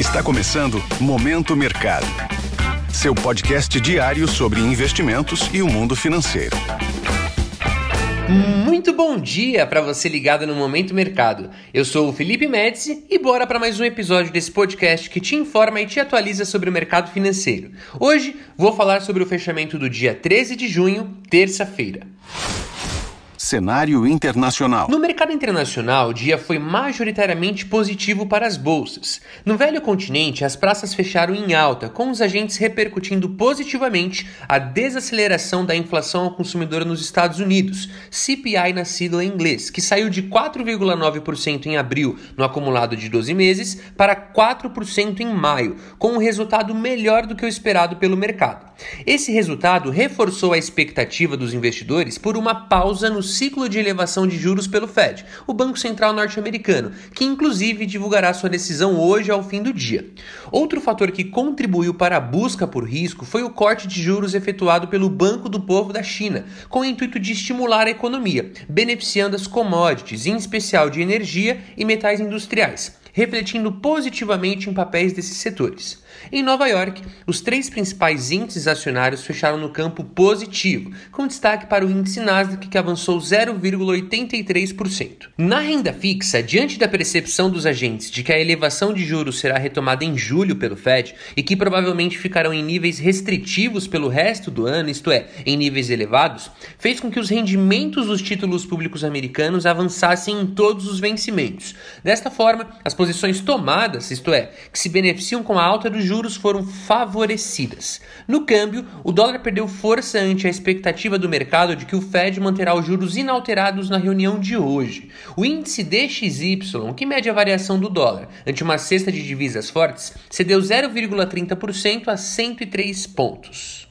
Está começando Momento Mercado. Seu podcast diário sobre investimentos e o mundo financeiro. Muito bom dia para você ligado no Momento Mercado. Eu sou o Felipe Médici e bora para mais um episódio desse podcast que te informa e te atualiza sobre o mercado financeiro. Hoje vou falar sobre o fechamento do dia 13 de junho, terça-feira. Cenário internacional. No mercado internacional, o dia foi majoritariamente positivo para as bolsas. No velho continente, as praças fecharam em alta, com os agentes repercutindo positivamente a desaceleração da inflação ao consumidor nos Estados Unidos, CPI na sigla em inglês, que saiu de 4,9% em abril, no acumulado de 12 meses, para 4% em maio, com um resultado melhor do que o esperado pelo mercado. Esse resultado reforçou a expectativa dos investidores por uma pausa no ciclo de elevação de juros pelo Fed, o Banco Central norte-americano, que inclusive divulgará sua decisão hoje ao fim do dia. Outro fator que contribuiu para a busca por risco foi o corte de juros efetuado pelo Banco do Povo da China, com o intuito de estimular a economia, beneficiando as commodities, em especial de energia e metais industriais refletindo positivamente em papéis desses setores. Em Nova York, os três principais índices acionários fecharam no campo positivo, com destaque para o índice Nasdaq, que avançou 0,83%. Na renda fixa, diante da percepção dos agentes de que a elevação de juros será retomada em julho pelo Fed e que provavelmente ficarão em níveis restritivos pelo resto do ano, isto é, em níveis elevados, fez com que os rendimentos dos títulos públicos americanos avançassem em todos os vencimentos. Desta forma, as posições tomadas, isto é, que se beneficiam com a alta dos juros, foram favorecidas. No câmbio, o dólar perdeu força ante a expectativa do mercado de que o Fed manterá os juros inalterados na reunião de hoje. O índice DXY, que mede a variação do dólar ante uma cesta de divisas fortes, cedeu 0,30% a 103 pontos.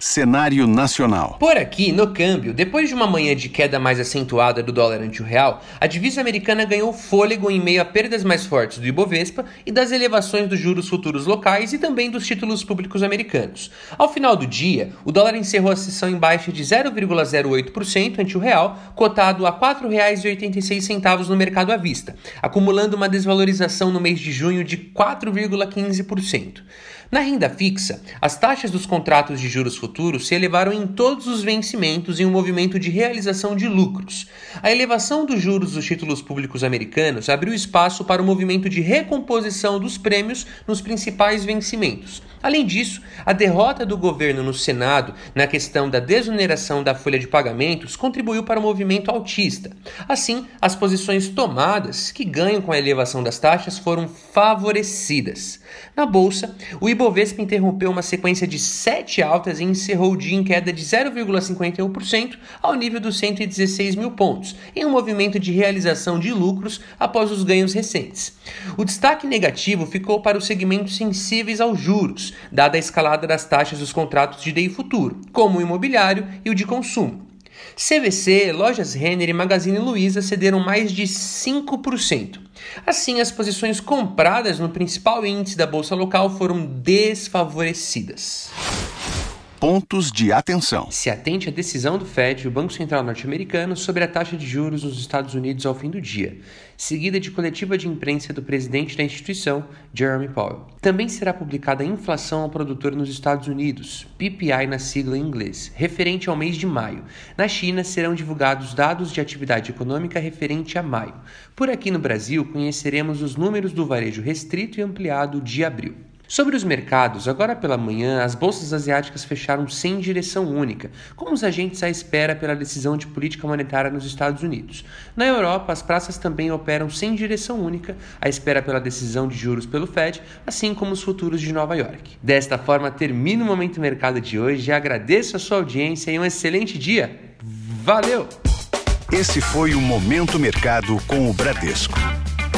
Cenário nacional. Por aqui, no câmbio, depois de uma manhã de queda mais acentuada do dólar ante o real, a divisa americana ganhou fôlego em meio a perdas mais fortes do Ibovespa e das elevações dos juros futuros locais e também dos títulos públicos americanos. Ao final do dia, o dólar encerrou a sessão em baixa de 0,08% ante o real, cotado a R$ 4,86 no mercado à vista, acumulando uma desvalorização no mês de junho de 4,15%. Na renda fixa, as taxas dos contratos de juros futuros se elevaram em todos os vencimentos em um movimento de realização de lucros. A elevação dos juros dos títulos públicos americanos abriu espaço para o movimento de recomposição dos prêmios nos principais vencimentos. Além disso, a derrota do governo no Senado na questão da desoneração da folha de pagamentos contribuiu para o movimento altista. Assim, as posições tomadas, que ganham com a elevação das taxas, foram favorecidas. Na bolsa, o Ibovespa interrompeu uma sequência de sete altas e encerrou o dia em queda de 0,51% ao nível dos 116 mil pontos, em um movimento de realização de lucros após os ganhos recentes. O destaque negativo ficou para os segmentos sensíveis aos juros, dada a escalada das taxas dos contratos de DI futuro, como o imobiliário e o de consumo. CVC, Lojas Renner e Magazine Luiza cederam mais de 5%. Assim, as posições compradas no principal índice da bolsa local foram desfavorecidas. Pontos de atenção. Se atente à decisão do Fed, o Banco Central norte-americano, sobre a taxa de juros nos Estados Unidos ao fim do dia, seguida de coletiva de imprensa do presidente da instituição, Jeremy Powell. Também será publicada a inflação ao produtor nos Estados Unidos, PPI na sigla em inglês, referente ao mês de maio. Na China serão divulgados dados de atividade econômica referente a maio. Por aqui no Brasil, conheceremos os números do varejo restrito e ampliado de abril. Sobre os mercados, agora pela manhã, as bolsas asiáticas fecharam sem direção única, como os agentes à espera pela decisão de política monetária nos Estados Unidos. Na Europa, as praças também operam sem direção única, à espera pela decisão de juros pelo Fed, assim como os futuros de Nova York. Desta forma, termino o Momento Mercado de hoje agradeço a sua audiência e um excelente dia. Valeu! Esse foi o Momento Mercado com o Bradesco